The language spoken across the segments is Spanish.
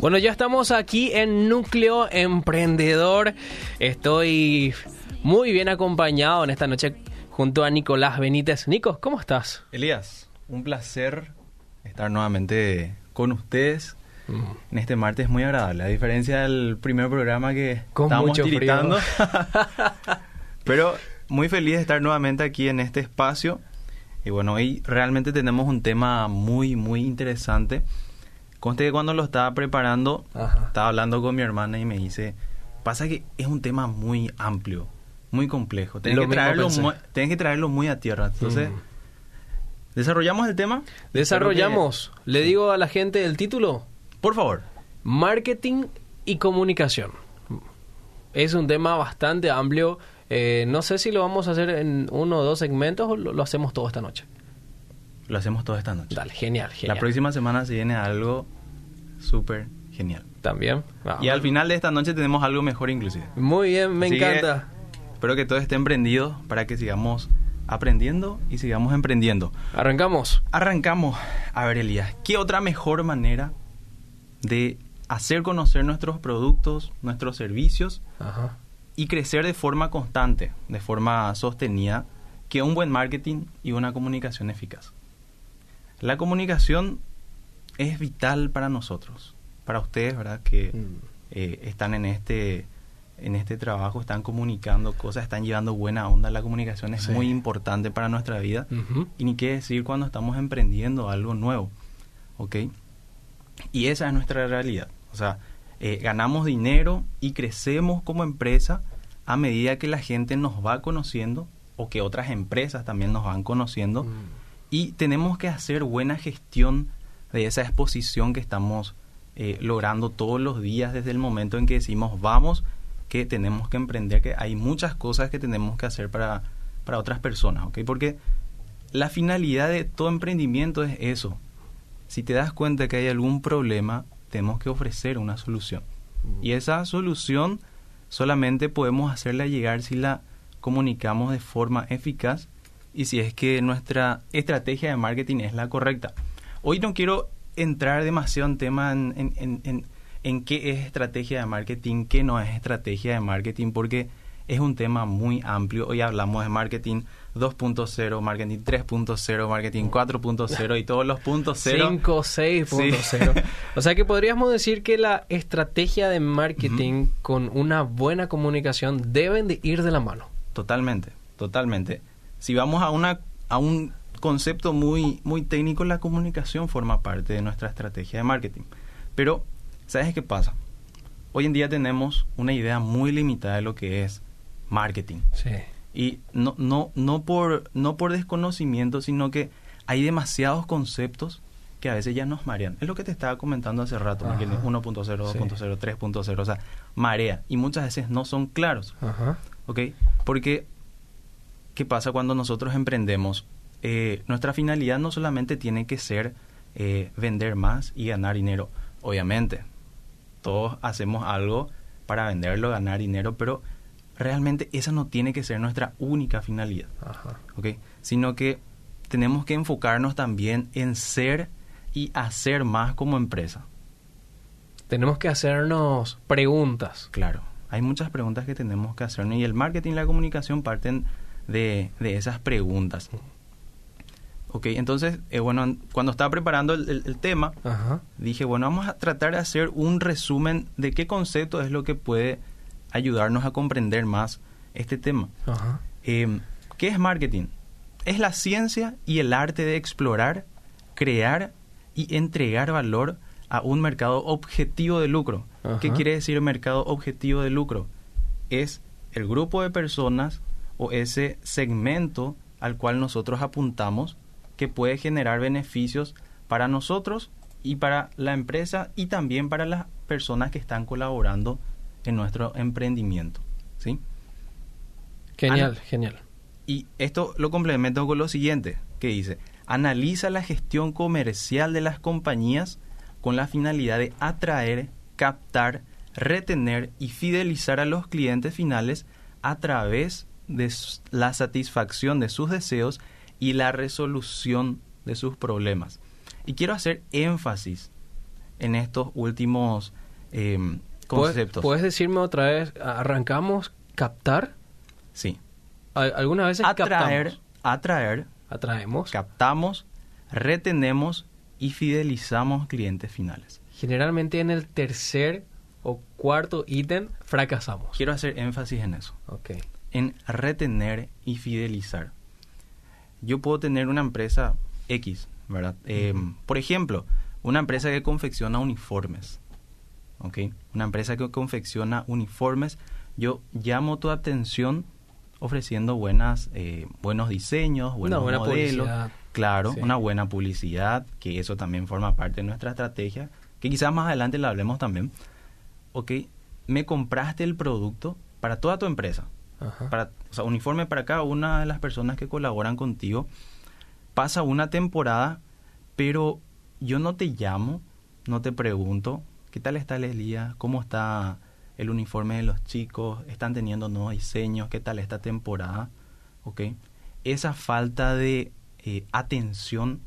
Bueno, ya estamos aquí en Núcleo Emprendedor. Estoy muy bien acompañado en esta noche junto a Nicolás Benítez. Nico, ¿cómo estás? Elías, un placer estar nuevamente con ustedes mm. en este martes muy agradable. A diferencia del primer programa que con estábamos tiritando. Pero muy feliz de estar nuevamente aquí en este espacio. Y bueno, hoy realmente tenemos un tema muy, muy interesante Conste que cuando lo estaba preparando, estaba hablando con mi hermana y me dice, pasa que es un tema muy amplio, muy complejo. Tienes, que traerlo, muy, que traerlo muy a tierra. Entonces, mm. ¿desarrollamos el tema? Desarrollamos. Le digo a la gente el título. Por favor. Marketing y comunicación. Es un tema bastante amplio. Eh, no sé si lo vamos a hacer en uno o dos segmentos o lo hacemos todo esta noche. Lo hacemos toda esta noche. Dale, genial, genial. La próxima semana se viene algo súper genial. También. Y al final de esta noche tenemos algo mejor inclusive. Muy bien, me encanta. espero que todo esté emprendido para que sigamos aprendiendo y sigamos emprendiendo. Arrancamos. Arrancamos. A ver, Elías, ¿qué otra mejor manera de hacer conocer nuestros productos, nuestros servicios y crecer de forma constante, de forma sostenida, que un buen marketing y una comunicación eficaz? La comunicación es vital para nosotros, para ustedes, ¿verdad? Que mm. eh, están en este, en este trabajo, están comunicando cosas, están llevando buena onda. La comunicación es muy importante para nuestra vida. Y ni qué decir cuando estamos emprendiendo algo nuevo, ¿ok? Y esa es nuestra realidad. O sea, eh, ganamos dinero y crecemos como empresa a medida que la gente nos va conociendo o que otras empresas también nos van conociendo. Mm y tenemos que hacer buena gestión de esa exposición que estamos eh, logrando todos los días desde el momento en que decimos vamos, que tenemos que emprender, que hay muchas cosas que tenemos que hacer para, para otras personas, ¿ok? Porque la finalidad de todo emprendimiento es eso. Si te das cuenta que hay algún problema, tenemos que ofrecer una solución. Y esa solución solamente podemos hacerla llegar si la comunicamos de forma eficaz y si es que nuestra estrategia de marketing es la correcta. Hoy no quiero entrar demasiado en tema en, en, qué es estrategia de marketing, qué no es estrategia de marketing, porque es un tema muy amplio. Hoy hablamos de marketing 2.0, marketing 3.0, marketing 4.0 y todos los puntos 0. 5, 6.0. O sea que podríamos decir que la estrategia de marketing con una buena comunicación deben de ir de la mano. Totalmente, totalmente. Si vamos a, una, a un concepto muy, muy técnico, la comunicación forma parte de nuestra estrategia de marketing. Pero, ¿sabes qué pasa? Hoy en día tenemos una idea muy limitada de lo que es marketing. Sí. Y no, no, no, por, no por desconocimiento, sino que hay demasiados conceptos que a veces ya nos marean. Es lo que te estaba comentando hace rato, 1.0, 2.0, 3.0, o sea, marea. Y muchas veces no son claros. Ajá. ¿Ok? Porque ¿Qué pasa cuando nosotros emprendemos? Eh, nuestra finalidad no solamente tiene que ser eh, vender más y ganar dinero. Obviamente, todos hacemos algo para venderlo, ganar dinero, pero realmente esa no tiene que ser nuestra única finalidad. Sino que tenemos que enfocarnos también en ser y hacer más como empresa. Tenemos que hacernos preguntas. Claro, hay muchas preguntas que tenemos que hacernos y el marketing y la comunicación parten de, esas preguntas. Ok, entonces, eh, bueno, cuando estaba preparando el, tema, dije, bueno, vamos a tratar de hacer un resumen de qué concepto es lo que puede ayudarnos a comprender más este tema. Em, ¿Qué es marketing? Es la ciencia y el arte de explorar, crear y entregar valor a un mercado objetivo de lucro. ¿Qué quiere decir mercado objetivo de lucro? Es el grupo de personas o ese segmento al cual nosotros apuntamos que puede generar beneficios para nosotros y para la empresa y también para las personas que están colaborando en nuestro emprendimiento. ¿sí? Genial, genial. Y esto lo complemento con lo siguiente, que dice, analiza la gestión comercial de las compañías con la finalidad de atraer, captar, retener y fidelizar a los clientes finales a través de la satisfacción de sus deseos y la resolución de sus problemas. Y quiero hacer énfasis en estos últimos eh, conceptos. ¿Puedes, decirme otra vez, arrancamos captar? Sí. Algunas veces atraer, captamos. Atraer. Atraemos. Captamos, retenemos y fidelizamos clientes finales. Generalmente en el tercer o cuarto ítem fracasamos. Quiero hacer énfasis en eso. Ok. En retener y fidelizar. Yo puedo tener una empresa X, ¿verdad? Eh, por ejemplo, una empresa que confecciona uniformes. ¿Ok? Una empresa que confecciona uniformes. Yo llamo tu atención ofreciendo buenas, eh, buenos diseños, buenos una buena modelos. Publicidad. Claro, una buena publicidad, que eso también forma parte de nuestra estrategia, que quizás más adelante la hablemos también. Ok, me compraste el producto para toda tu empresa. Para, o sea, uniforme para cada una de las personas que colaboran contigo. Pasa una temporada, pero yo no te llamo, no te pregunto, ¿qué tal está el día? ¿Cómo está el uniforme de los chicos? ¿Están teniendo nuevos diseños? ¿Qué tal esta temporada? Esa falta de eh, atención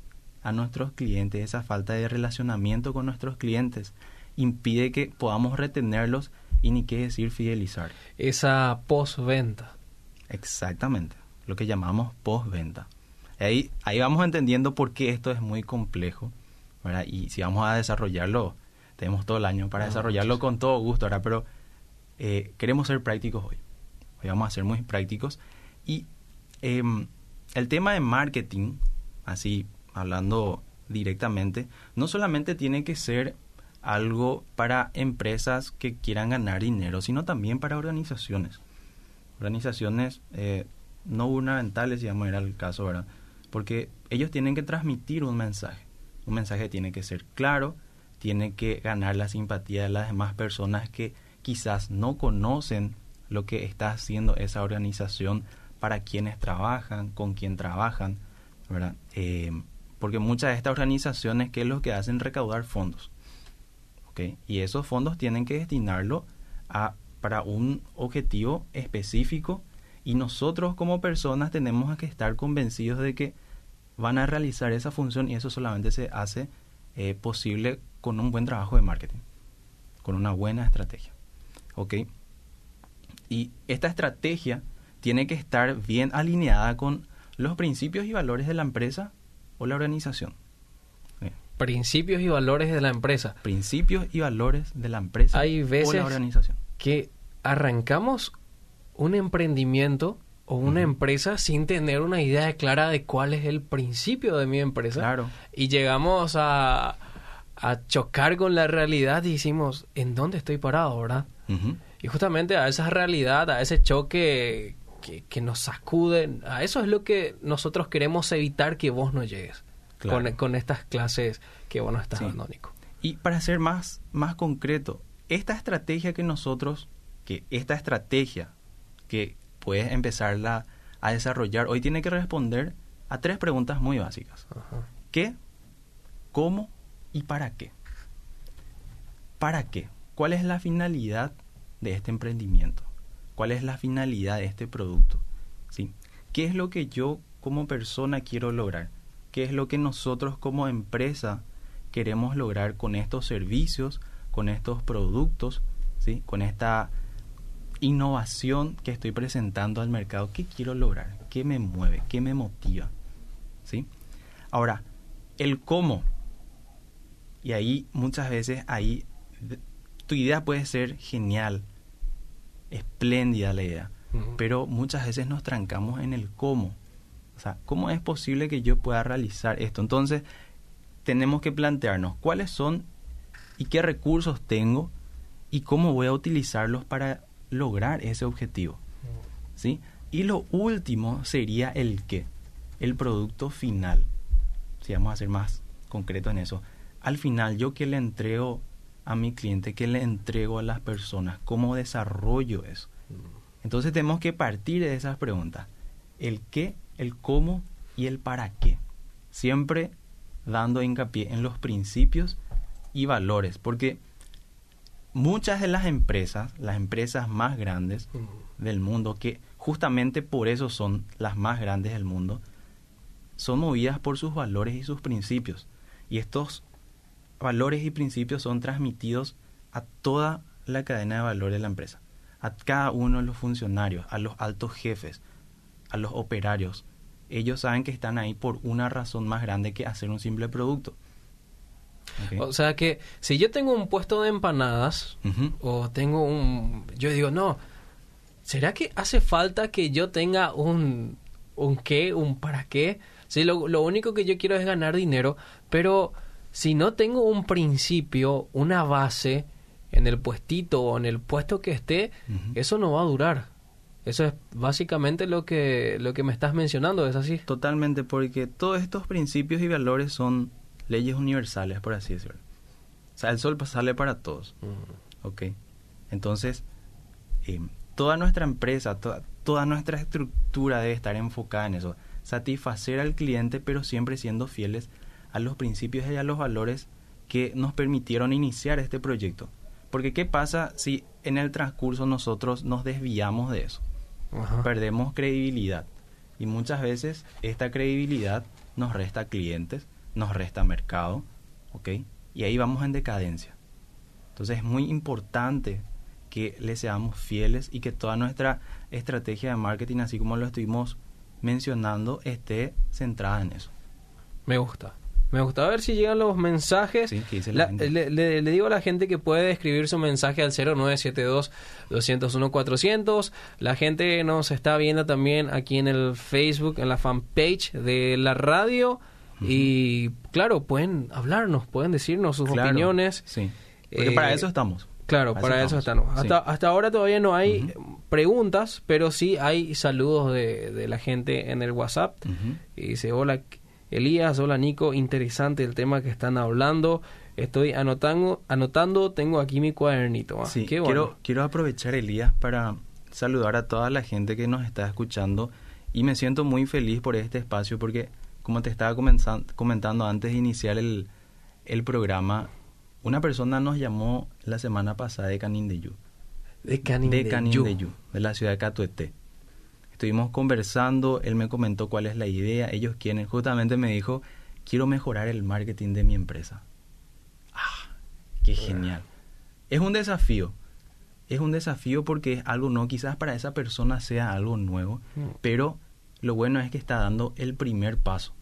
a nuestros clientes, esa falta de relacionamiento con nuestros clientes, impide que podamos retenerlos y ni qué decir fidelizar. Esa postventa. Exactamente, lo que llamamos postventa. Ahí, ahí vamos entendiendo por qué esto es muy complejo, ¿verdad? Y si vamos a desarrollarlo, tenemos todo el año para desarrollarlo con todo gusto, ¿verdad? Pero eh, queremos ser prácticos hoy. Hoy vamos a ser muy prácticos. Y em, el tema de marketing, así hablando directamente, no solamente tiene que ser algo para empresas que quieran ganar dinero, sino también para organizaciones. Organizaciones eh, no gubernamentales, si vamos a ir al caso, ¿verdad? Porque ellos tienen que transmitir un mensaje. Un mensaje tiene que ser claro, tiene que ganar la simpatía de las demás personas que quizás no conocen lo que está haciendo esa organización para quienes trabajan, con quién trabajan, ¿verdad? Eh, porque muchas de estas organizaciones, ¿qué es lo que hacen? Recaudar fondos. Y esos fondos tienen que destinarlo a, para un objetivo específico y nosotros como personas tenemos que estar convencidos de que van a realizar esa función y eso solamente se hace eh, posible con un buen trabajo de marketing, con una buena estrategia. ¿Ok? Y esta estrategia tiene que estar bien alineada con los principios y valores de la empresa o la organización principios y valores de la empresa. Principios y valores de la empresa Hay veces o la organización. Que arrancamos un emprendimiento o una empresa sin tener una idea clara de cuál es el principio de mi empresa. Claro. Y llegamos a, a chocar con la realidad y decimos, ¿en dónde estoy parado, verdad? Y justamente a esa realidad, a ese choque que, que nos sacude, a eso es lo que nosotros queremos evitar que vos no llegues con, estas clases que vos nos estás dando, Nico. Y para ser más, más concreto, esta estrategia que nosotros, que esta estrategia que puedes empezarla a desarrollar, hoy tiene que responder a tres preguntas muy básicas. ¿Qué? ¿Cómo? ¿Y para qué? ¿Para qué? ¿Cuál es la finalidad de este emprendimiento? ¿Cuál es la finalidad de este producto? ¿Sí? ¿Qué es lo que yo como persona quiero lograr? Qué es lo que nosotros como empresa queremos lograr con estos servicios, con estos productos, ¿sí? con esta innovación que estoy presentando al mercado. ¿Qué quiero lograr? ¿Qué me mueve? ¿Qué me motiva? ¿Sí? Ahora, el cómo. Y ahí muchas veces, ahí tu idea puede ser genial, espléndida la idea, pero muchas veces nos trancamos en el cómo. O sea, ¿cómo es posible que yo pueda realizar esto? Entonces, tenemos que plantearnos cuáles son y qué recursos tengo y cómo voy a utilizarlos para lograr ese objetivo. ¿Sí? Y lo último sería el qué, el producto final. Si vamos a ser más concretos en eso. Al final, yo qué le entrego a mi cliente, qué le entrego a las personas, cómo desarrollo eso. Entonces tenemos que partir de esas preguntas. El qué el cómo y el para qué. Siempre dando hincapié en los principios y valores, porque muchas de las empresas, las empresas más grandes del mundo, que justamente por eso son las más grandes del mundo, son movidas por sus valores y sus principios. Y estos valores y principios son transmitidos a toda la cadena de valor de la empresa, a cada uno de los funcionarios, a los altos jefes, a los operarios. Ellos saben que están ahí por una razón más grande que hacer un simple producto. O sea que si yo tengo un puesto de empanadas o tengo un... Yo digo, no, ¿será que hace falta que yo tenga un, un qué, un para qué? Sí, lo, lo único que yo quiero es ganar dinero, pero si no tengo un principio, una base en el puestito o en el puesto que esté, eso no va a durar. Eso es básicamente lo que, lo que me estás mencionando, ¿es así? Totalmente, porque todos estos principios y valores son leyes universales, por así decirlo. O sea, el sol sale para todos. ¿Ok? Entonces, eh, toda nuestra empresa, toda, toda nuestra estructura debe estar enfocada en eso. Satisfacer al cliente, pero siempre siendo fieles a los principios y a los valores que nos permitieron iniciar este proyecto. Porque ¿qué pasa si en el transcurso nosotros nos desviamos de eso? Perdemos credibilidad. Y muchas veces esta credibilidad nos resta clientes, nos resta mercado, ¿ok? Y ahí vamos en decadencia. Entonces es muy importante que le seamos fieles y que toda nuestra estrategia de marketing, así como lo estuvimos mencionando, esté centrada en eso. Me gusta. Me gusta ver si llegan los mensajes. le, digo a la gente que puede escribir su mensaje al 0972-201-400. La gente nos está viendo también aquí en el Facebook, en la fanpage de la radio. Y claro, pueden hablarnos, pueden decirnos sus opiniones. Sí. Porque para eh, eso estamos. Claro, para, eso, estamos. Hasta, hasta ahora todavía no hay preguntas, pero sí hay saludos de, de, la gente en el WhatsApp. Y dice, hola, Elías, hola Nico, interesante el tema que están hablando. Estoy anotando, anotando tengo aquí mi cuadernito. Ah, sí, quiero, quiero aprovechar Elías para saludar a toda la gente que nos está escuchando y me siento muy feliz por este espacio porque, como te estaba comentando antes de iniciar el, el programa, una persona nos llamó la semana pasada de Canindeyú. De Canindeyú. De de la ciudad de Catuete estuvimos conversando, él me comentó cuál es la idea, ellos quieren, justamente me dijo, quiero mejorar el marketing de mi empresa. Ah, qué genial. Es un desafío, es un desafío porque es algo no, quizás para esa persona sea algo nuevo, mm. pero lo bueno es que está dando el primer paso.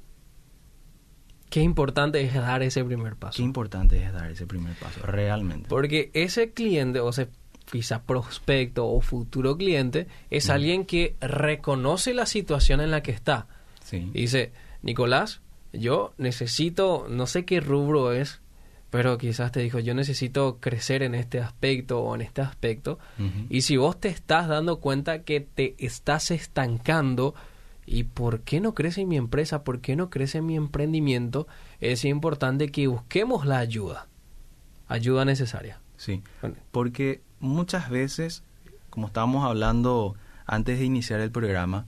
Qué importante es dar ese primer paso. Qué importante es dar ese primer paso, realmente. Porque ese cliente o ese quizá prospecto o futuro cliente, es alguien que reconoce la situación en la que está. Y dice, Nicolás, yo necesito, no sé qué rubro es, pero quizás te dijo, yo necesito crecer en este aspecto o en este aspecto. Y si vos te estás dando cuenta que te estás estancando, ¿y por qué no crece mi empresa? ¿Por qué no crece mi emprendimiento? Es importante que busquemos la ayuda, ayuda necesaria. Sí, porque muchas veces, como estábamos hablando antes de iniciar el programa,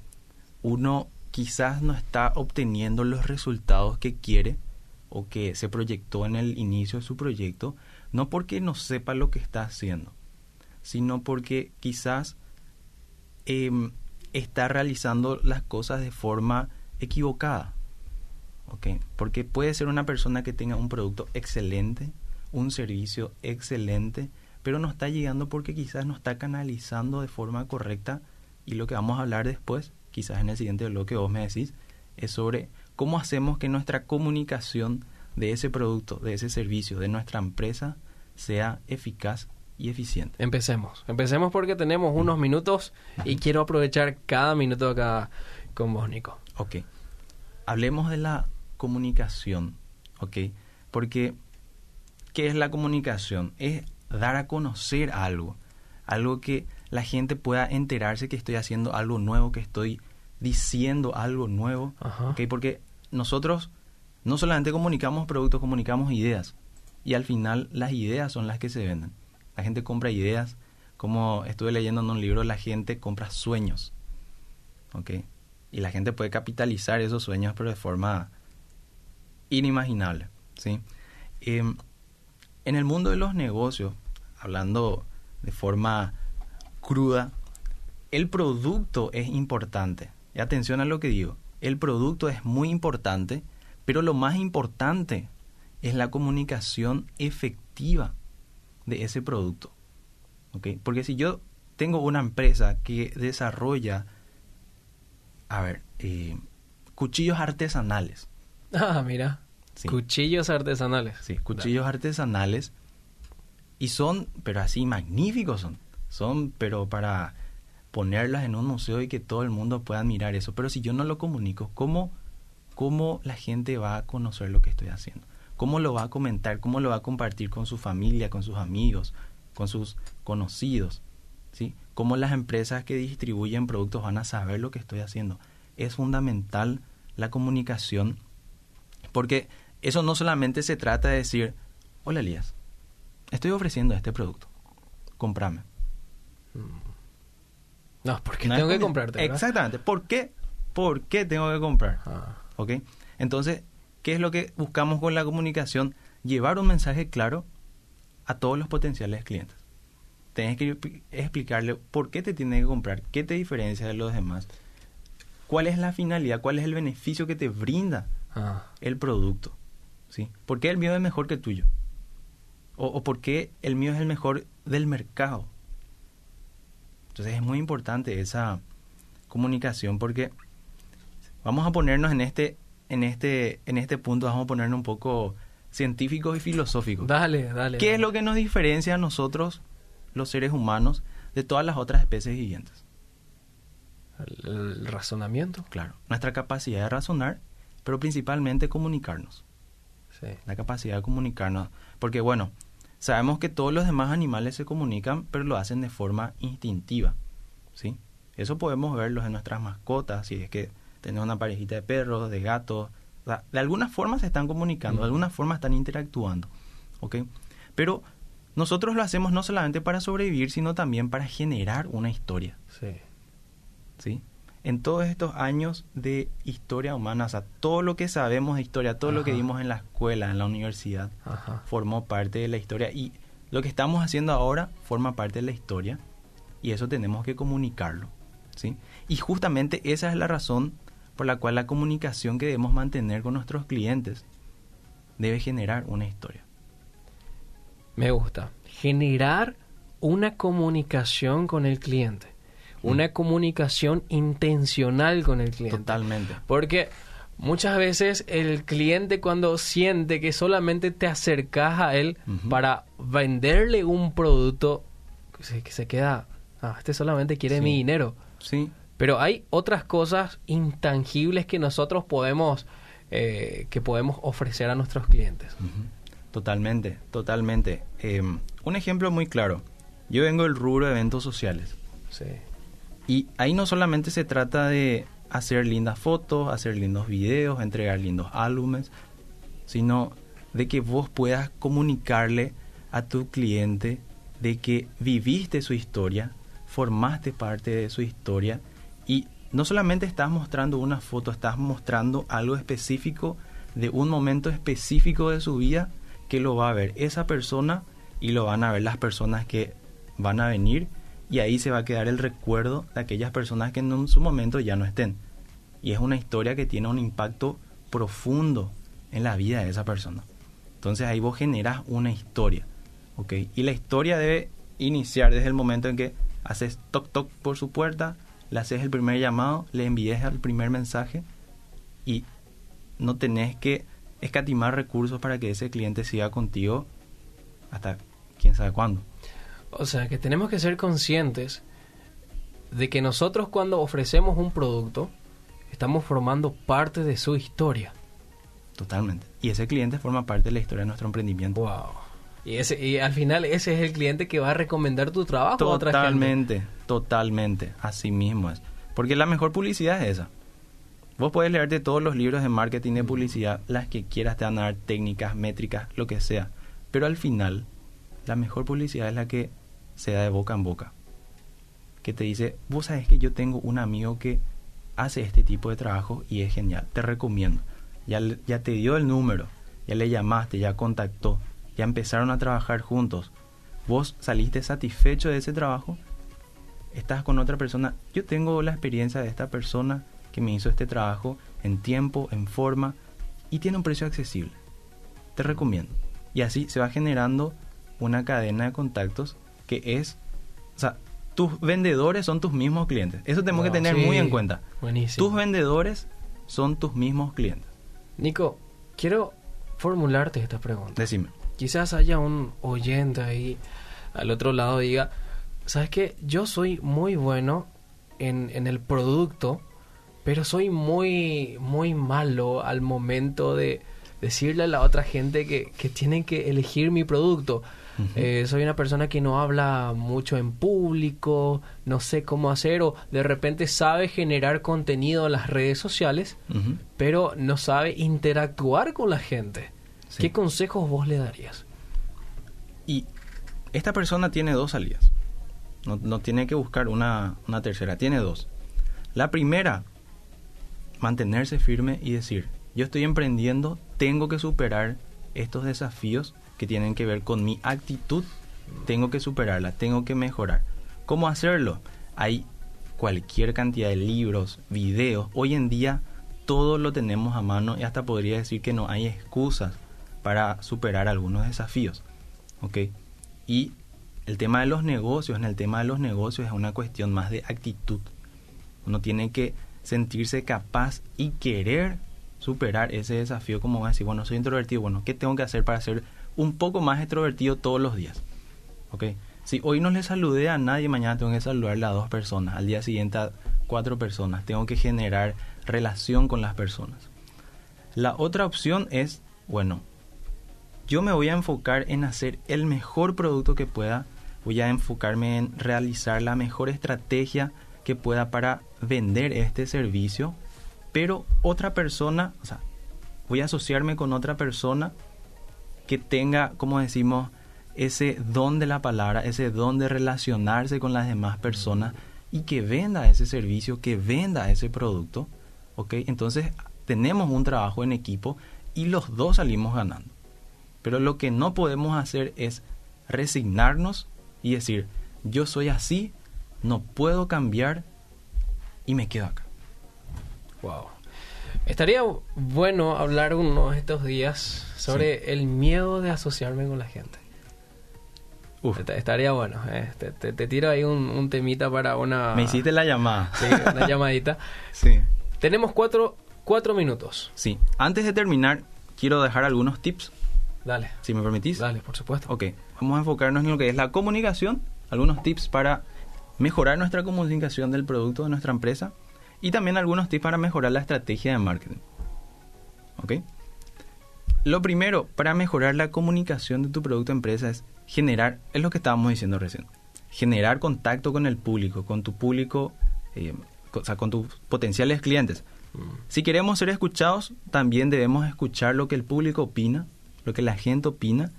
uno quizás no está obteniendo los resultados que quiere o que se proyectó en el inicio de su proyecto, no porque no sepa lo que está haciendo, sino porque quizás em, está realizando las cosas de forma equivocada. Porque puede ser una persona que tenga un producto excelente, un servicio excelente, pero no está llegando porque quizás no está canalizando de forma correcta y lo que vamos a hablar después, quizás en el siguiente bloque vos me decís, es sobre cómo hacemos que nuestra comunicación de ese producto, de ese servicio, de nuestra empresa sea eficaz y eficiente. Empecemos, empecemos porque tenemos unos minutos y quiero aprovechar cada minuto acá con vos, Nico. Ok, hablemos de la comunicación, ok, porque ¿qué es la comunicación? Es dar a conocer algo, algo que la gente pueda enterarse que estoy haciendo algo nuevo, que estoy diciendo algo nuevo, porque nosotros no solamente comunicamos productos, comunicamos ideas y al final las ideas son las que se venden. La gente compra ideas, como estuve leyendo en un libro, la gente compra sueños, ¿ok? Y la gente puede capitalizar esos sueños, pero de forma inimaginable, ¿sí? Em, en el mundo de los negocios, hablando de forma cruda, el producto es importante. Y atención a lo que digo. El producto es muy importante, pero lo más importante es la comunicación efectiva de ese producto. Porque si yo tengo una empresa que desarrolla, a ver, eh, cuchillos artesanales. Ah, mira. Cuchillos artesanales. Sí, cuchillos artesanales. Y son, pero así magníficos son. Son, pero para ponerlas en un museo y que todo el mundo pueda admirar eso. Pero si yo no lo comunico, ¿cómo, ¿cómo la gente va a conocer lo que estoy haciendo? ¿Cómo lo va a comentar? ¿Cómo lo va a compartir con su familia, con sus amigos, con sus conocidos? ¿Sí? ¿Cómo las empresas que distribuyen productos van a saber lo que estoy haciendo? Es fundamental la comunicación porque eso no solamente se trata de decir, hola Elías, estoy ofreciendo este producto, comprame. Mm. No, porque tengo que comprarte. Exactamente. ¿Por qué? ¿Por qué tengo que comprar? Ah. ¿Ok? Entonces, ¿qué es lo que buscamos con la comunicación? Llevar un mensaje claro a todos los potenciales clientes. Tienes que explicarle por qué te tiene que comprar, qué te diferencia de los demás, cuál es la finalidad, cuál es el beneficio que te brinda ah. el producto. ¿sí? ¿Por qué el mío es mejor que el tuyo? O, o por qué el mío es el mejor del mercado. Entonces es muy importante esa comunicación porque vamos a ponernos en este, en este, en este punto, vamos a ponernos un poco científicos y filosóficos. Dale, dale. ¿Qué es lo que nos diferencia a nosotros, los seres humanos, de todas las otras especies vivientes? El, razonamiento. Claro, nuestra capacidad de razonar, pero principalmente comunicarnos. Sí. La capacidad de comunicarnos. Porque bueno, Sabemos que todos los demás animales se comunican, pero lo hacen de forma instintiva, ¿sí? Eso podemos verlo en nuestras mascotas, si es que tenemos una parejita de perros, de gatos, de alguna forma se están comunicando, de alguna forma están interactuando, ¿ok? Pero nosotros lo hacemos no solamente para sobrevivir, sino también para generar una historia. Sí. ¿Sí? En todos estos años de historia humana, o sea, todo lo que sabemos de historia, todo lo que vimos en la escuela, en la universidad, formó parte de la historia y lo que estamos haciendo ahora forma parte de la historia y eso tenemos que comunicarlo, ¿sí? Y justamente esa es la razón por la cual la comunicación que debemos mantener con nuestros clientes debe generar una historia. Me gusta. Generar una comunicación con el cliente una comunicación intencional con el cliente. Totalmente. Porque muchas veces el cliente cuando siente que solamente te acercas a él para venderle un producto, que se, queda, ah, este solamente quiere mi dinero. Sí. Pero hay otras cosas intangibles que nosotros podemos, eh, que podemos ofrecer a nuestros clientes. Totalmente, totalmente. Em, un ejemplo muy claro. Yo vengo del rubro de eventos sociales. Sí. Y ahí no solamente se trata de hacer lindas fotos, hacer lindos videos, entregar lindos álbumes, sino de que vos puedas comunicarle a tu cliente de que viviste su historia, formaste parte de su historia. Y no solamente estás mostrando una foto, estás mostrando algo específico de un momento específico de su vida que lo va a ver esa persona y lo van a ver las personas que van a venir y ahí se va a quedar el recuerdo de aquellas personas que en su momento ya no estén. Y es una historia que tiene un impacto profundo en la vida de esa persona. Entonces ahí vos generas una historia, ¿ok? Y la historia debe iniciar desde el momento en que haces toc toc por su puerta, le haces el primer llamado, le envíes el primer mensaje y no tenés que escatimar recursos para que ese cliente siga contigo hasta quién sabe cuándo. O sea, que tenemos que ser conscientes de que nosotros cuando ofrecemos un producto, estamos formando parte de su historia. Totalmente. Y ese cliente forma parte de la historia de nuestro emprendimiento. Wow. Y, ese, y al final ese es el cliente que va a recomendar tu trabajo totalmente, a otra gente. Totalmente, así mismo es. Porque la mejor publicidad es esa. Vos puedes leerte todos los libros de marketing de publicidad, las que quieras te van a dar técnicas, métricas, lo que sea. Pero al final, la mejor publicidad es la que se da de boca en boca. Que te dice, vos sabes que yo tengo un amigo que hace este tipo de trabajo y es genial, te recomiendo. Ya, ya te dio el número, ya le llamaste, ya contactó, ya empezaron a trabajar juntos. Vos saliste satisfecho de ese trabajo, estás con otra persona. Yo tengo la experiencia de esta persona que me hizo este trabajo en tiempo, en forma y tiene un precio accesible. te recomiendo. Y así se va generando una cadena de contactos que es, o sea, tus vendedores son tus mismos clientes. Eso tenemos que tener muy en cuenta. Buenísimo. Tus vendedores son tus mismos clientes. Nico, quiero formularte esta pregunta. Decime. Quizás haya un oyente ahí al otro lado diga, ¿sabes qué? Yo soy muy bueno en, en el producto, pero soy muy, muy malo al momento de decirle a la otra gente que, que tienen que elegir mi producto. Eh, soy una persona que no habla mucho en público, no sé cómo hacer o de repente sabe generar contenido en las redes sociales, pero no sabe interactuar con la gente. ¿Qué consejos vos le darías? Y esta persona tiene dos salidas. No, no tiene que buscar una, una tercera, tiene dos. La primera, mantenerse firme y decir, yo estoy emprendiendo, tengo que superar estos desafíos que tienen que ver con mi actitud, tengo que superarla, tengo que mejorar. ¿Cómo hacerlo? Hay cualquier cantidad de libros, videos. Hoy en día todo lo tenemos a mano y hasta podría decir que no hay excusas para superar algunos desafíos. ¿Ok? Y el tema de los negocios, en el tema de los negocios es una cuestión más de actitud. Uno tiene que sentirse capaz y querer superar ese desafío como decir, bueno, soy introvertido, bueno, ¿qué tengo que hacer para ser un poco más extrovertido todos los días? ¿Ok? Si hoy no le saludé a nadie, mañana tengo que saludarle a dos personas, al día siguiente a cuatro personas, tengo que generar relación con las personas. La otra opción es, bueno, yo me voy a enfocar en hacer el mejor producto que pueda, voy a enfocarme en realizar la mejor estrategia que pueda para vender este servicio, pero otra persona, o sea, voy a asociarme con otra persona que tenga, como decimos, ese don de la palabra, ese don de relacionarse con las demás personas y que venda ese servicio, que venda ese producto, ¿ok? Entonces tenemos un trabajo en equipo y los dos salimos ganando. Pero lo que no podemos hacer es resignarnos y decir, yo soy así, no puedo cambiar y me quedo acá. Wow. Estaría bueno hablar unos estos días sobre el miedo de asociarme con la gente. Uf. Estaría bueno. Eh. Te, tiro ahí un, temita para una... Me hiciste la llamada. Sí, una llamadita. sí. Tenemos cuatro, cuatro minutos. Sí. Antes de terminar, quiero dejar algunos tips. Dale. Si me permitís. Dale, por supuesto. Ok. Vamos a enfocarnos en lo que es la comunicación. Algunos tips para mejorar nuestra comunicación del producto de nuestra empresa y también algunos tips para mejorar la estrategia de marketing. ¿Ok? Lo primero para mejorar la comunicación de tu producto o empresa es generar, es lo que estábamos diciendo recién, generar contacto con el público, con tu público, eh, o sea, con tus potenciales clientes. Mm. Si queremos ser escuchados, también debemos escuchar lo que el público opina, lo que la gente opina,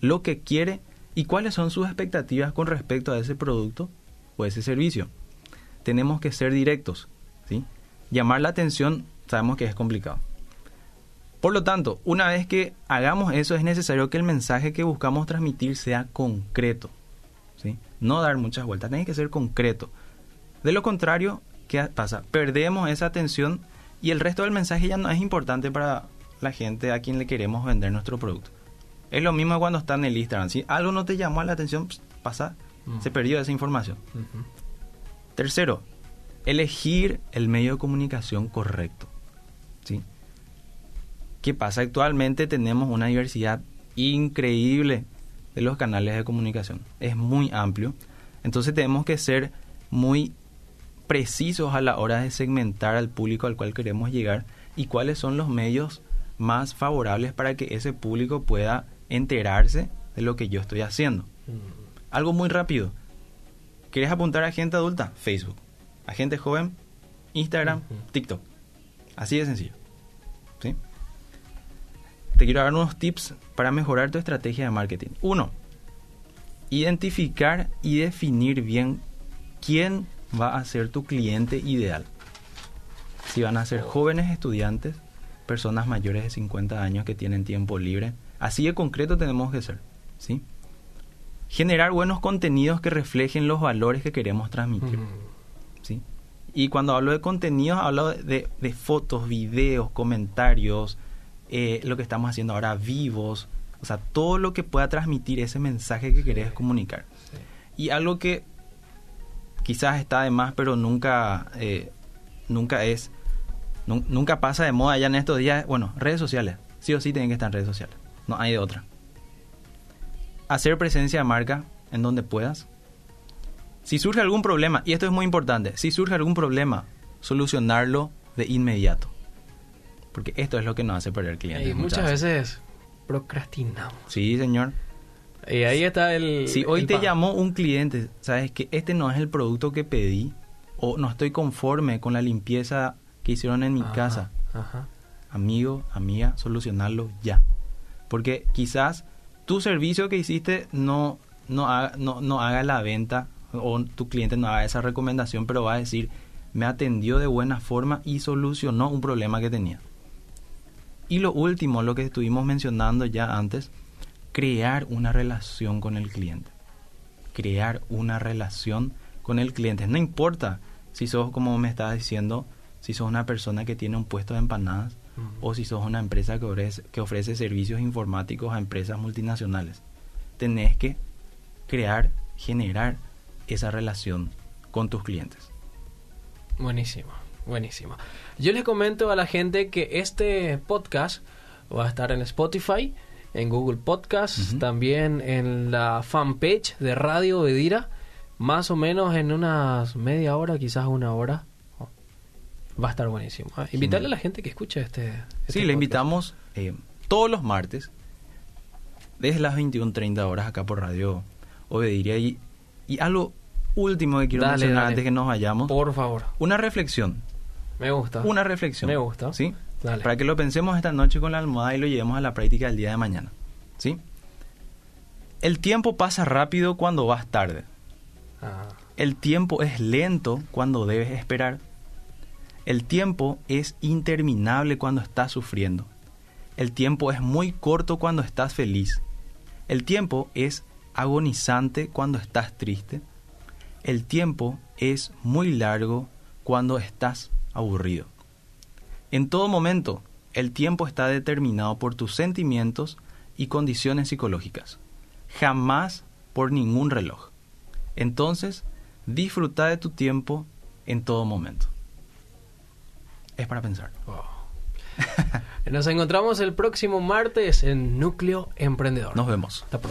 lo que quiere y cuáles son sus expectativas con respecto a ese producto o ese servicio. Tenemos que ser directos, ¿sí? Llamar la atención sabemos que es complicado. Por lo tanto, una vez que hagamos eso es necesario que el mensaje que buscamos transmitir sea concreto, ¿sí? No dar muchas vueltas, tiene que ser concreto. De lo contrario, ¿qué pasa? Perdemos esa atención y el resto del mensaje ya no es importante para la gente a quien le queremos vender nuestro producto. Es lo mismo cuando está en el Instagram. Si algo no te llamó la atención, pasa se perdió esa información. Tercero, elegir el medio de comunicación correcto. ¿sí? ¿Qué pasa? Actualmente tenemos una diversidad increíble de los canales de comunicación. Es muy amplio. Entonces tenemos que ser muy precisos a la hora de segmentar al público al cual queremos llegar y cuáles son los medios más favorables para que ese público pueda enterarse de lo que yo estoy haciendo. Algo muy rápido. ¿Quieres apuntar a gente adulta? Facebook. A gente joven, Instagram, TikTok. Así de sencillo. ¿Sí? Te quiero dar unos tips para mejorar tu estrategia de marketing. Uno, identificar y definir bien quién va a ser tu cliente ideal. Si van a ser jóvenes estudiantes, personas mayores de 50 años que tienen tiempo libre. Así de concreto tenemos que ser. ¿sí? generar buenos contenidos que reflejen los valores que queremos transmitir. Y cuando hablo de contenidos, hablo de, fotos, videos, comentarios, eh, lo que estamos haciendo ahora vivos, o sea, todo lo que pueda transmitir ese mensaje que querés comunicar. Y algo que quizás está de más, pero nunca, eh, nunca es, nunca pasa de moda ya en estos días. Bueno, redes sociales, sí o sí tienen que estar en redes sociales, no hay de otra. Hacer presencia de marca en donde puedas. Si surge algún problema, y esto es muy importante, si surge algún problema, solucionarlo de inmediato. Porque esto es lo que nos hace perder clientes. Y muchas, veces procrastinamos. Sí, señor. Y ahí está el... Si hoy te llamó un cliente, sabes que este no es el producto que pedí, o no estoy conforme con la limpieza que hicieron en mi casa. Amigo, amiga, solucionarlo ya. Porque quizás tu servicio que hiciste no, no, haga, no, no haga la venta o tu cliente no haga esa recomendación, pero va a decir, me atendió de buena forma y solucionó un problema que tenía. Y lo último, lo que estuvimos mencionando ya antes, crear una relación con el cliente. Crear una relación con el cliente. No importa si sos, como me estabas diciendo, si sos una persona que tiene un puesto de empanadas o si sos una empresa que ofrece, que ofrece servicios informáticos a empresas multinacionales. Tenés que crear, generar esa relación con tus clientes. Buenísimo, buenísimo. Yo les comento a la gente que este podcast va a estar en Spotify, en Google Podcast, también en la fanpage de Radio Bedira, más o menos en unas media hora, quizás una hora. Va a estar buenísimo. ¿eh? Invitarle a la gente que escuche este. este sí, le invitamos eh, todos los martes, desde las 21.30 horas acá por Radio Obediria. Y, y algo último que quiero mencionar antes que nos vayamos. Por favor. Una reflexión. Me gusta. Una reflexión. Me gusta. ¿Sí? Para que lo pensemos esta noche con la almohada y lo llevemos a la práctica el día de mañana. ¿Sí? El tiempo pasa rápido cuando vas tarde. Ah. El tiempo es lento cuando debes esperar. El tiempo es interminable cuando estás sufriendo. El tiempo es muy corto cuando estás feliz. El tiempo es agonizante cuando estás triste. El tiempo es muy largo cuando estás aburrido. En todo momento, el tiempo está determinado por tus sentimientos y condiciones psicológicas, jamás por ningún reloj. Entonces, disfruta de tu tiempo en todo momento. Es para pensar. Nos encontramos el próximo martes en Núcleo Emprendedor. Nos vemos. Hasta pronto.